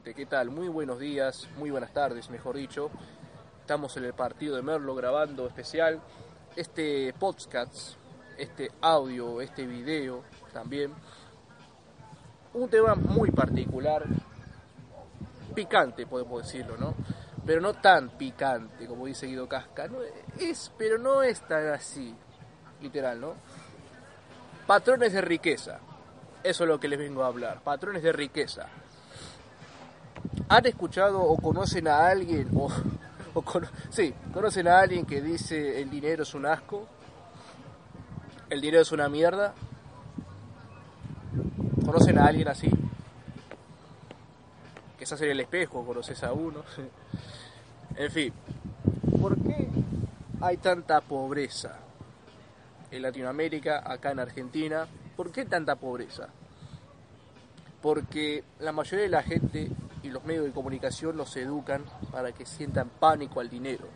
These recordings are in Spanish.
Gente, ¿qué tal? Muy buenos días, muy buenas tardes, mejor dicho. Estamos en el partido de Merlo grabando especial este podcast, este audio, este video también. Un tema muy particular, picante podemos decirlo, ¿no? Pero no tan picante como dice Guido Casca. No, es, pero no es tan así, literal, ¿no? Patrones de riqueza. Eso es lo que les vengo a hablar. Patrones de riqueza. ¿Han escuchado o conocen a alguien, o, o cono sí, conocen a alguien que dice el dinero es un asco? ¿El dinero es una mierda? ¿Conocen a alguien así? Hace en el espejo, conoces a uno. en fin, ¿por qué hay tanta pobreza en Latinoamérica, acá en Argentina? ¿Por qué tanta pobreza? Porque la mayoría de la gente y los medios de comunicación los educan para que sientan pánico al dinero.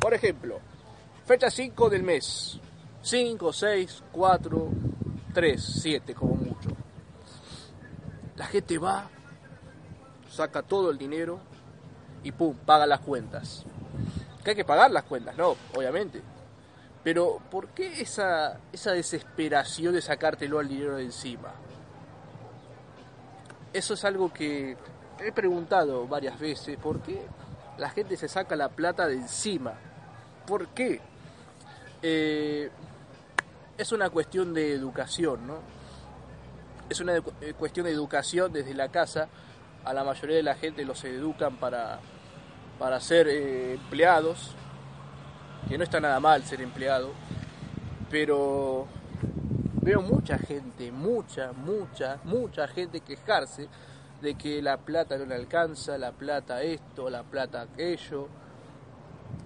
Por ejemplo, fecha 5 del mes. 5, 6, 4, 3, 7 como mucho. La gente va, saca todo el dinero y pum, paga las cuentas. Que hay que pagar las cuentas, no, obviamente. Pero ¿por qué esa, esa desesperación de sacártelo al dinero de encima? Eso es algo que he preguntado varias veces, ¿por qué la gente se saca la plata de encima? ¿Por qué? Eh, es una cuestión de educación, ¿no? Es una cuestión de educación desde la casa. A la mayoría de la gente los educan para, para ser eh, empleados, que no está nada mal ser empleado, pero veo mucha gente, mucha, mucha, mucha gente quejarse de que la plata no le alcanza, la plata esto, la plata aquello.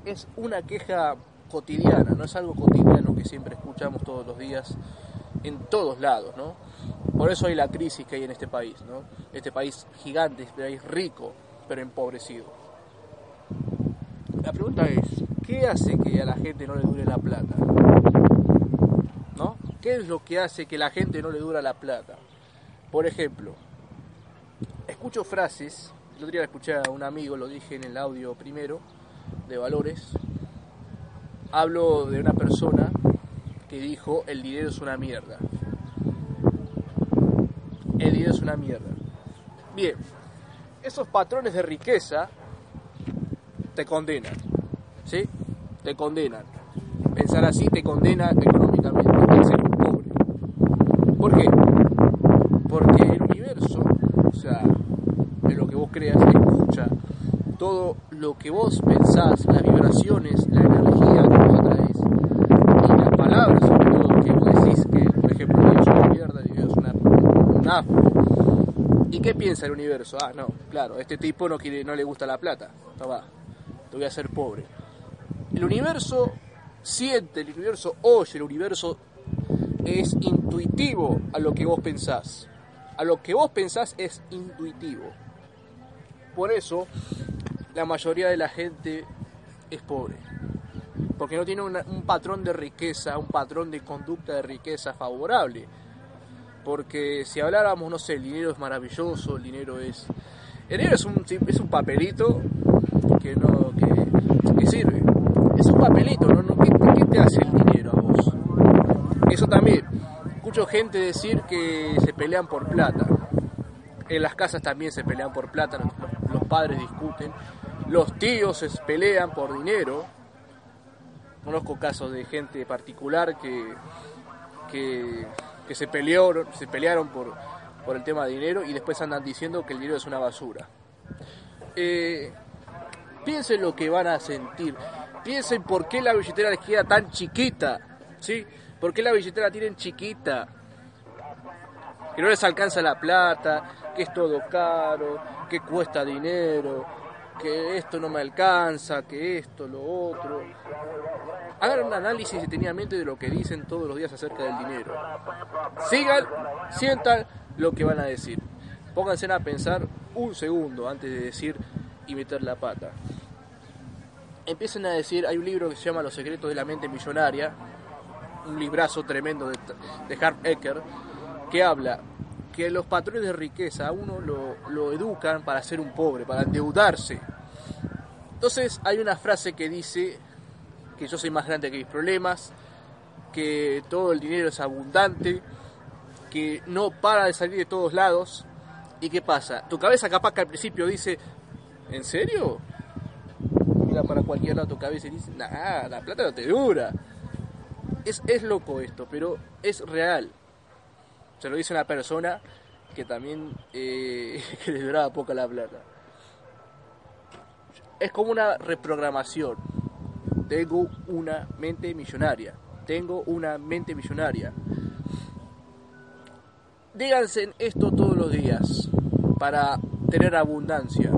Es una queja cotidiana, no es algo cotidiano que siempre escuchamos todos los días en todos lados, ¿no? Por eso hay la crisis que hay en este país, ¿no? Este país gigante, este país rico, pero empobrecido. La pregunta es, ¿qué hace que a la gente no le dure la plata? ¿No? ¿Qué es lo que hace que la gente no le dura la plata? Por ejemplo, escucho frases, el otro día escuché a un amigo, lo dije en el audio primero, de valores, hablo de una persona que dijo el dinero es una mierda. El dinero es una mierda. Bien, esos patrones de riqueza te condenan, ¿sí? Te condenan. Pensar así te condena económicamente, te ser pobre. ¿Por qué? Porque el universo, o sea, en lo que vos creas, escucha todo lo que vos pensás, las vibraciones, la energía que vos atraes y las palabras, sobre todo, que vos decís que, por ejemplo, Dios es una mierda, Dios es una, un asco. ¿Y qué piensa el universo? Ah, no, claro, este tipo no, quiere, no le gusta la plata. No va, te voy a hacer pobre. El universo siente, el universo oye, el universo es intuitivo a lo que vos pensás. A lo que vos pensás es intuitivo. Por eso, la mayoría de la gente es pobre. Porque no tiene un patrón de riqueza, un patrón de conducta de riqueza favorable. Porque si habláramos, no sé, el dinero es maravilloso, el dinero es... El dinero es un, es un papelito que no que, sirve. Es un papelito, ¿no? ¿Qué, ¿Qué te hace el dinero a vos? Eso también. Escucho gente decir que se pelean por plata. En las casas también se pelean por plata, los padres discuten, los tíos se pelean por dinero. Conozco casos de gente particular que, que, que se, peleó, se pelearon por, por el tema de dinero y después andan diciendo que el dinero es una basura. Eh, piensen lo que van a sentir. Piensen por qué la billetera les queda tan chiquita. ¿Sí? ¿Por qué la billetera tienen chiquita? Que no les alcanza la plata, que es todo caro, que cuesta dinero, que esto no me alcanza, que esto, lo otro. Hagan un análisis detenidamente de lo que dicen todos los días acerca del dinero. Sigan, sientan lo que van a decir. Pónganse a pensar un segundo antes de decir y meter la pata. Empiecen a decir, hay un libro que se llama Los secretos de la mente millonaria, un librazo tremendo de, de Harv Ecker, que habla que los patrones de riqueza a uno lo, lo educan para ser un pobre, para endeudarse. Entonces hay una frase que dice que yo soy más grande que mis problemas, que todo el dinero es abundante, que no para de salir de todos lados. ¿Y qué pasa? Tu cabeza capaz que al principio dice, ¿en serio? Mira para cualquier lado tu cabeza y dice, nah, la plata no te dura. Es, es loco esto, pero es real. Se lo dice una persona que también eh, duraba poco la plata. Es como una reprogramación. Tengo una mente millonaria. Tengo una mente millonaria. Díganse esto todos los días para tener abundancia.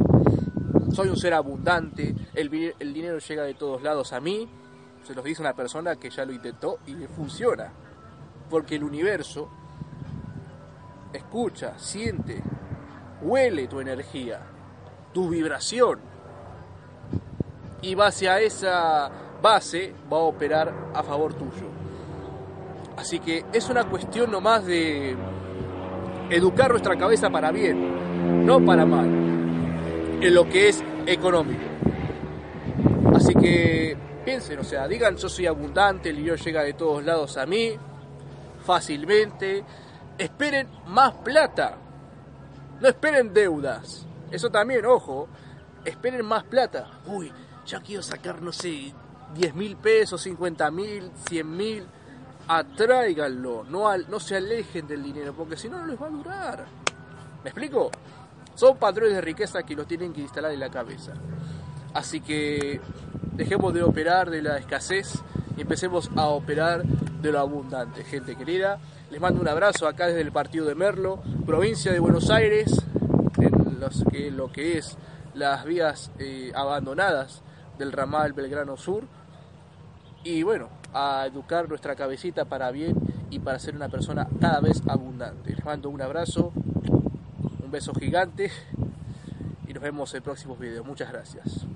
Soy un ser abundante, el, el dinero llega de todos lados a mí. Se los dice una persona que ya lo intentó y le funciona. Porque el universo escucha, siente, huele tu energía, tu vibración. Y base a esa base va a operar a favor tuyo. Así que es una cuestión nomás de educar nuestra cabeza para bien, no para mal, en lo que es económico. Así que piensen, o sea, digan yo soy abundante, el dinero llega de todos lados a mí, fácilmente, esperen más plata. No esperen deudas. Eso también, ojo. Esperen más plata. Uy, ya quiero sacar, no sé, 10 mil pesos, 50 mil, 100 mil. Atráiganlo. No, al, no se alejen del dinero, porque si no, no les va a durar. ¿Me explico? Son patrones de riqueza que los tienen que instalar en la cabeza. Así que dejemos de operar de la escasez y empecemos a operar de lo abundante, gente querida. Les mando un abrazo acá desde el partido de Merlo, provincia de Buenos Aires, en lo que es las vías eh, abandonadas del ramal Belgrano Sur. Y bueno, a educar nuestra cabecita para bien y para ser una persona cada vez abundante. Les mando un abrazo, un beso gigante y nos vemos en próximos videos. Muchas gracias.